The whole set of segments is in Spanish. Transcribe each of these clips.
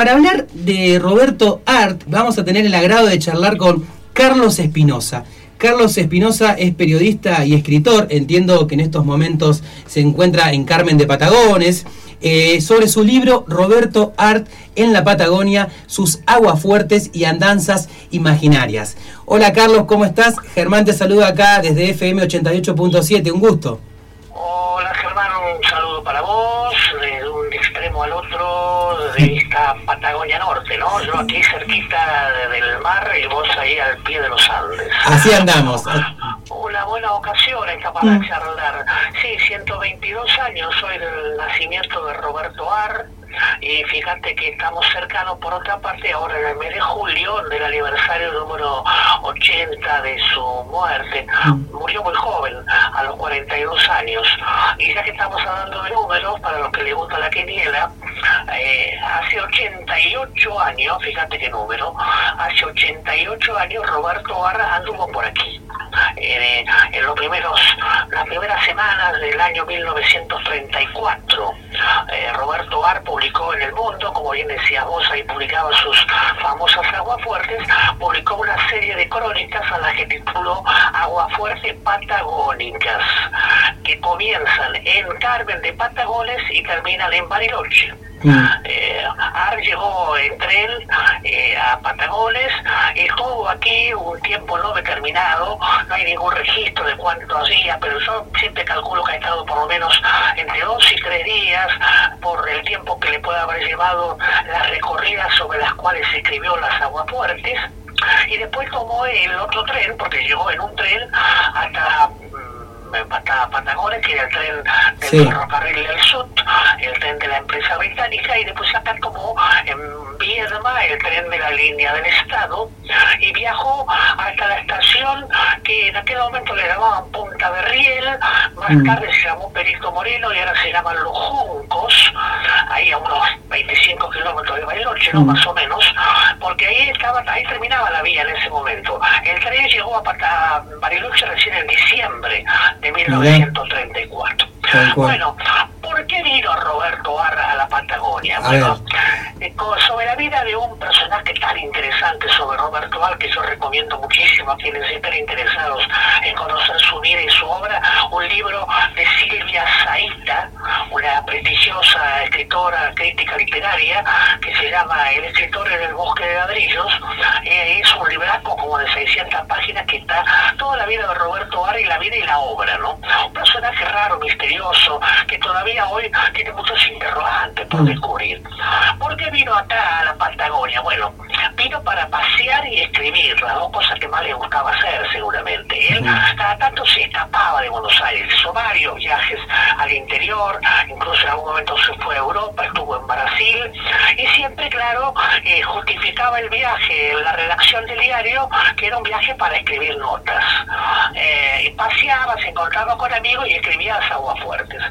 Para hablar de Roberto Art, vamos a tener el agrado de charlar con Carlos Espinosa. Carlos Espinosa es periodista y escritor, entiendo que en estos momentos se encuentra en Carmen de Patagones, eh, sobre su libro Roberto Art en la Patagonia, sus aguas fuertes y andanzas imaginarias. Hola Carlos, ¿cómo estás? Germán te saluda acá desde FM 88.7, un gusto. Hola Germán, un saludo para vos, de un extremo al otro Patagonia Norte, ¿no? Yo aquí cerquita del mar y vos ahí al pie de los Andes. Así andamos. Una buena ocasión esta para mm. charlar. Sí, 122 años, soy del nacimiento de Roberto Ar, y fíjate que estamos cercanos por otra parte ahora en el mes de julio del aniversario número 80 de su muerte. Murió muy joven, a los 42 años. Y ya que estamos hablando de números, para los que les gusta la quiniela, eh, hace 88 años, fíjate qué número, hace 88 años Roberto Barra anduvo por aquí. Eh, en los primeros, las primeras semanas del año 1934, eh, Roberto Ar publicó en El Mundo, como bien decía vos, ahí publicaba sus famosas Aguafuertes, publicó una serie de crónicas a las que tituló Aguafuerte Patagónicas, que comienzan en Carmen de Patagones y terminan en Bariloche. Mm. Eh, Ar llegó en tren eh, a Patagones, estuvo aquí un tiempo no determinado, no hay ningún registro de cuántos días, pero yo siempre calculo que ha estado por lo menos entre dos y tres días por el tiempo que le puede haber llevado las recorridas sobre las cuales se escribió las aguapuertes y después tomó el otro tren, porque llegó en un tren hasta Patagones, que era el tren del ferrocarril del sur, el tren de la empresa británica, y después acá como en Viedma, el tren de la línea del Estado, y viajó hasta la estación que en aquel momento le llamaban Punta de Riel, más mm. tarde se llamó Perito Moreno y ahora se llaman Los Juncos, ahí a unos 25 kilómetros de Bariloche, ¿no? Mm. más o menos, porque ahí estaba, ahí terminaba la vía en ese momento. El tren llegó a, a Bariloche recién en diciembre de 1934. Bueno, bueno, eh, sobre la vida de un personaje tan interesante sobre Roberto Barra, que yo recomiendo muchísimo a quienes estén interesados en conocer su vida y su obra, un libro de Silvia Zaita, una prestigiosa escritora crítica literaria, que se llama El escritor en el bosque de ladrillos. Eh, es un libraco como de 600 páginas que está toda la vida de Roberto y la vida y la obra, ¿no? Un personaje raro, misterioso, que todavía hoy tiene muchos interrogantes por mm. descubrir. ¿Por qué vino acá a la Patagonia? Bueno, vino para pasear y escribir, las dos cosas que más le gustaba hacer seguramente. Él cada tanto se escapaba de Buenos Aires, hizo varios viajes al interior, incluso en algún momento se fue a Europa, estuvo en Brasil, y siempre, claro, eh, justificaba el viaje la redacción del diario, que era un viaje para escribir notas. Eh, paseaba, se encontraba con amigos y escribía a agua fuertes.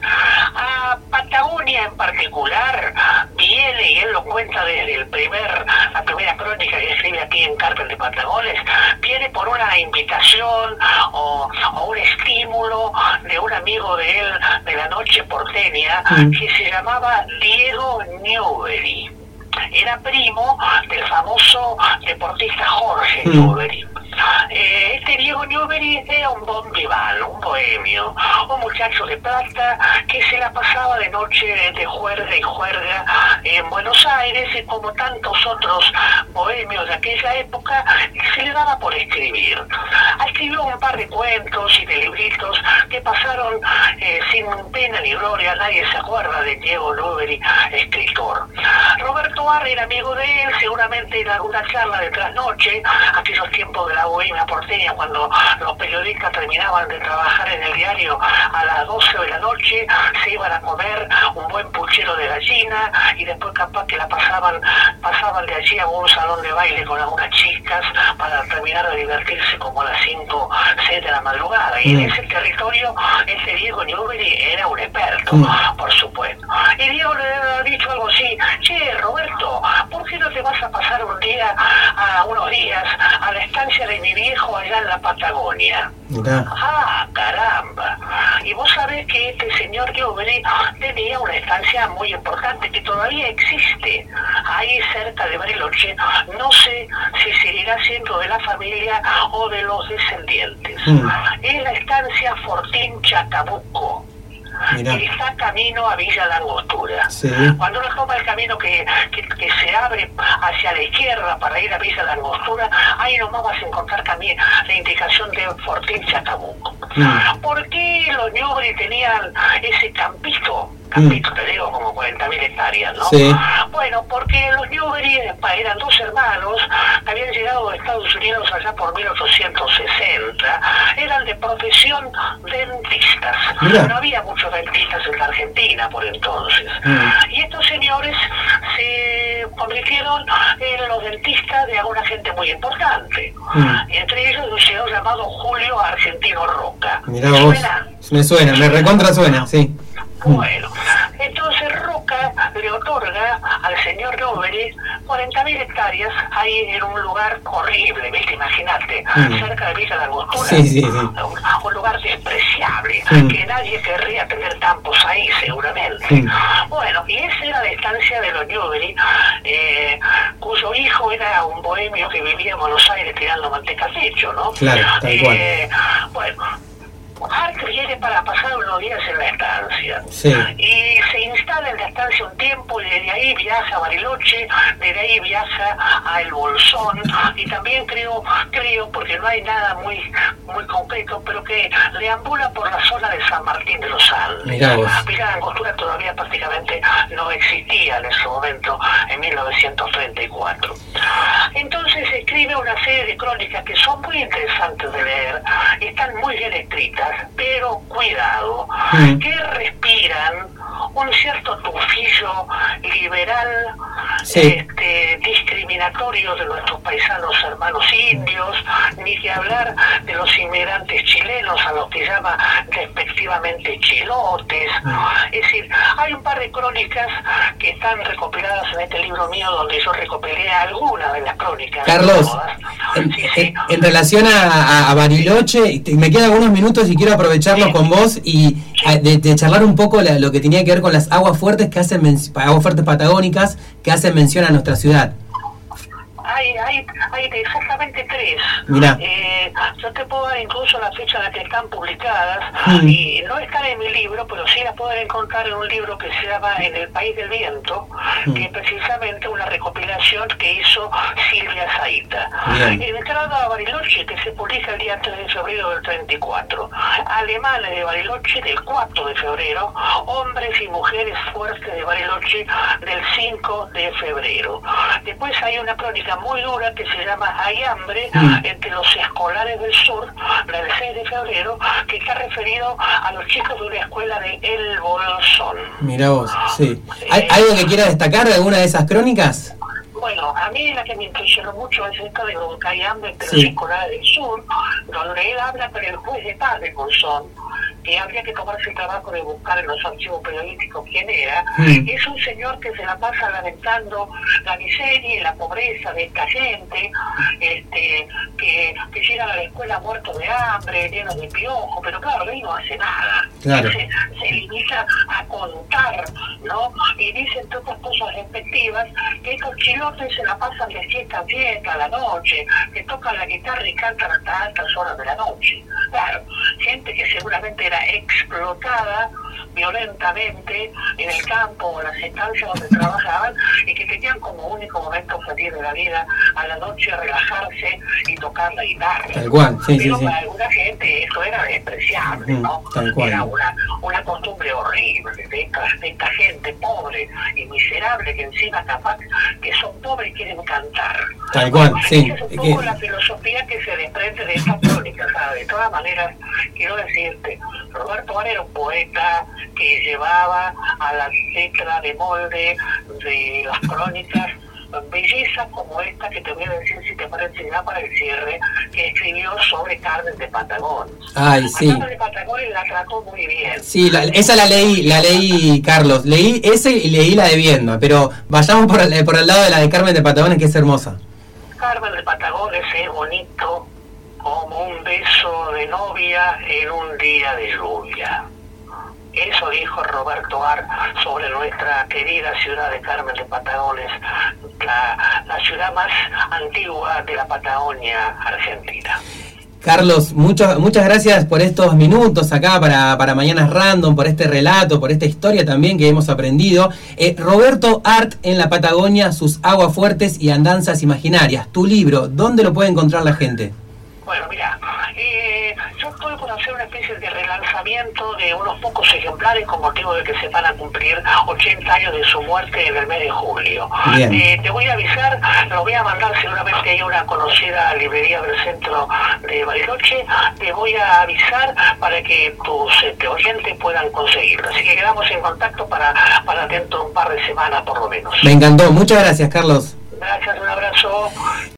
A Patagonia en particular viene, y él lo cuenta desde el primer, la primera crónica que escribe aquí en Carpel de Patagones, viene por una invitación o, un estímulo de un amigo de él de la noche porteña mm. que se llamaba Diego Newbery era primo del famoso deportista Jorge mm. Newbery. Eh, este Diego Newbery era un bon un bohemio, un muchacho de plata que se la pasaba de noche de juerga y juerga en Buenos Aires y como tantos otros bohemios de aquella época, se le daba por escribir. Escribió un par de cuentos y de libritos que pasaron eh, sin pena ni gloria, nadie se acuerda de Diego Newbery, escritor. Roberto Barra era amigo de él, seguramente en alguna charla de trasnoche, aquellos tiempos de la bohemia porteña, cuando los periodistas terminaban de trabajar en el diario a las 12 de la noche, se iban a comer un buen puchero de gallina y después capaz que la pasaban, pasaban de allí a un salón de baile con algunas chicas para terminar de divertirse como a las 5, 6 de la madrugada. Y en mm. ese territorio, ese Diego Newbery era un experto, mm. por supuesto. Y Diego le ha dicho algo te vas a pasar un día, a unos días, a la estancia de mi viejo allá en la Patagonia. Ah, caramba. Y vos sabés que este señor Giovanni tenía una estancia muy importante que todavía existe, ahí cerca de Bariloche, no sé si seguirá siendo de la familia o de los descendientes. Mm. Es la estancia Fortín Chacabuco. Mirá. que está camino a Villa La Angostura. Sí. Cuando uno toma el camino que, que, que se abre hacia la izquierda para ir a Villa La Angostura, ahí nomás vas a encontrar también la indicación de Fortín Chacabuco. Mm. ¿Por qué los Ñubri tenían ese campito? Campito, te digo, como 40.000 hectáreas, ¿no? Sí. Bueno, porque los Newbery eran dos hermanos que habían llegado a Estados Unidos allá por 1860. Eran de profesión dentistas. Mirá. No había muchos dentistas en la Argentina por entonces. Mm. Y estos señores se convirtieron en los dentistas de alguna gente muy importante. Mm. Entre ellos un señor llamado Julio Argentino Roca. Mirá ¿Te vos. suena? Me suena, me recontra suena, sí. Bueno, entonces Roca le otorga al señor Nobel 40.000 hectáreas ahí en un lugar horrible, ¿viste? Imagínate, Mm. cerca de Villa de Angostura. Sí, sí, sí. Un, un lugar despreciable, Mm. que nadie querría tener campos ahí, seguramente. Mm. Bueno, y esa era la estancia de los Newbery, eh, cuyo hijo era un bohemio que vivía en Buenos Aires tirando manteca al techo, ¿no? Claro, tal cual. Eh, bueno, Art viene para pasar unos días en la Sí. y se instala en la y desde ahí viaja a Bariloche, desde ahí viaja a El Bolsón y también creo, creo porque no hay nada muy muy concreto, pero que deambula por la zona de San Martín de los Andes. Mirá vos. De Angostura todavía prácticamente no existía en ese momento, en 1934. Entonces escribe una serie de crónicas que son muy interesantes de leer, están muy bien escritas, pero cuidado, Mm. que respiran un cierto tufillo liberal, Sí. este, discriminatorio de nuestros paisanos hermanos indios, ni que hablar de los inmigrantes chilenos a los que llama respectivamente chilotes. Mm. Es decir, hay un par de crónicas que están recopiladas en este libro mío donde yo recopilé algunas de las crónicas. Carlos, no Sí, sí. en- relación a, a- Bariloche, me quedan algunos minutos y quiero aprovecharlo Sí. con vos y de, de charlar un poco la- lo que tenía que ver con las aguas fuertes que hacen aguas fuertes patagónicas que hacen mención a nuestra ciudad. Hay, hay, exactamente tres. Eh, yo te puedo dar incluso la fecha en la que están publicadas Mm. y no están en mi libro, pero sí las pueden encontrar en un libro que se llama En el País del Viento, Mm. que es precisamente una recopilación que hizo Silvia Zaita. Bien. Entrada a Bariloche, que se publica el día 3 de febrero del 34. Alemanes de Bariloche del 4 de febrero. Hombres y mujeres fuertes de Bariloche del 5 de febrero. Después hay una crónica muy dura que se llama Hay hambre Mm. entre los escolares del sur, la del 6 de febrero, que está referido a los chicos de una escuela de El Bolsón. Mirá vos, sí. ¿Hay algo que quiera destacar de alguna de esas crónicas? Bueno, a mí la que me impresionó mucho es esta de hambre entre Sí. los escolares del sur, donde él habla con el juez de paz de Bolsón, que habría que tomarse el trabajo de buscar en los archivos periodísticos quién era. Mm. Es un señor que se la pasa lamentando la miseria y la pobreza de esta gente, este, que, que llegan a la escuela muertos de hambre, llenos de piojo, pero claro, él no hace nada. Claro. Se, se limita a contar, ¿no? Y dice entre otras cosas respectivas que estos chilotes se la pasan de fiesta a fiesta a la noche, que tocan la guitarra y cantan hasta altas horas de la noche. Claro, gente que seguramente era explotada violentamente en el campo o en las estancias donde trabajaban y que tenían como único momento feliz de la vida a la noche relajarse y tocar la guitarra. Tal cual, sí, sí, Pero sí. para alguna gente eso era despreciable, Mm, ¿no? tal cual. Era una, una costumbre horrible de esta, de esta gente pobre y miserable que encima capaz que son pobres y quieren cantar. Tal cual, sí. Esa es un poco la filosofía que se desprende de esta crónica, ¿sabes? De todas maneras, quiero decirte, Roberto Bar era un poeta que llevaba a la letra de molde de las crónicas bellezas como esta que te voy a decir si te parece ya para el cierre que escribió sobre Carmen de Patagón. Ay, sí. Carmen de Patagón la trató muy bien. Sí, la- esa la leí, la leí, Carlos. Leí ese y leí la de Viendo, pero vayamos por el, por el lado de la de Carmen de Patagones, que es hermosa. Carmen de Patagones es bonito como un beso de novia en un día de lluvia. Eso dijo Roberto Ar sobre nuestra querida ciudad de Carmen de Patagones, la, ciudad más antigua de la Patagonia Argentina. Carlos, muchas muchas gracias por estos minutos acá para, para Mañanas Random, por este relato, por esta historia también que hemos aprendido. Eh, Roberto Art en la Patagonia, sus aguas fuertes y andanzas imaginarias. Tu libro, ¿dónde lo puede encontrar la gente? Bueno, mira, eh, yo estoy por hacer una especie de relanzamiento de unos pocos ejemplares con motivo de que se van a cumplir 80 años de su muerte en el mes de julio. Eh, te voy a avisar, lo voy a mandar seguramente hay una conocida librería del centro de Bariloche, te voy a avisar para que tus este, oyentes puedan conseguirlo. Así que quedamos en contacto para, para dentro de un par de semanas por lo menos. Me encantó, muchas gracias Carlos. Gracias, un abrazo.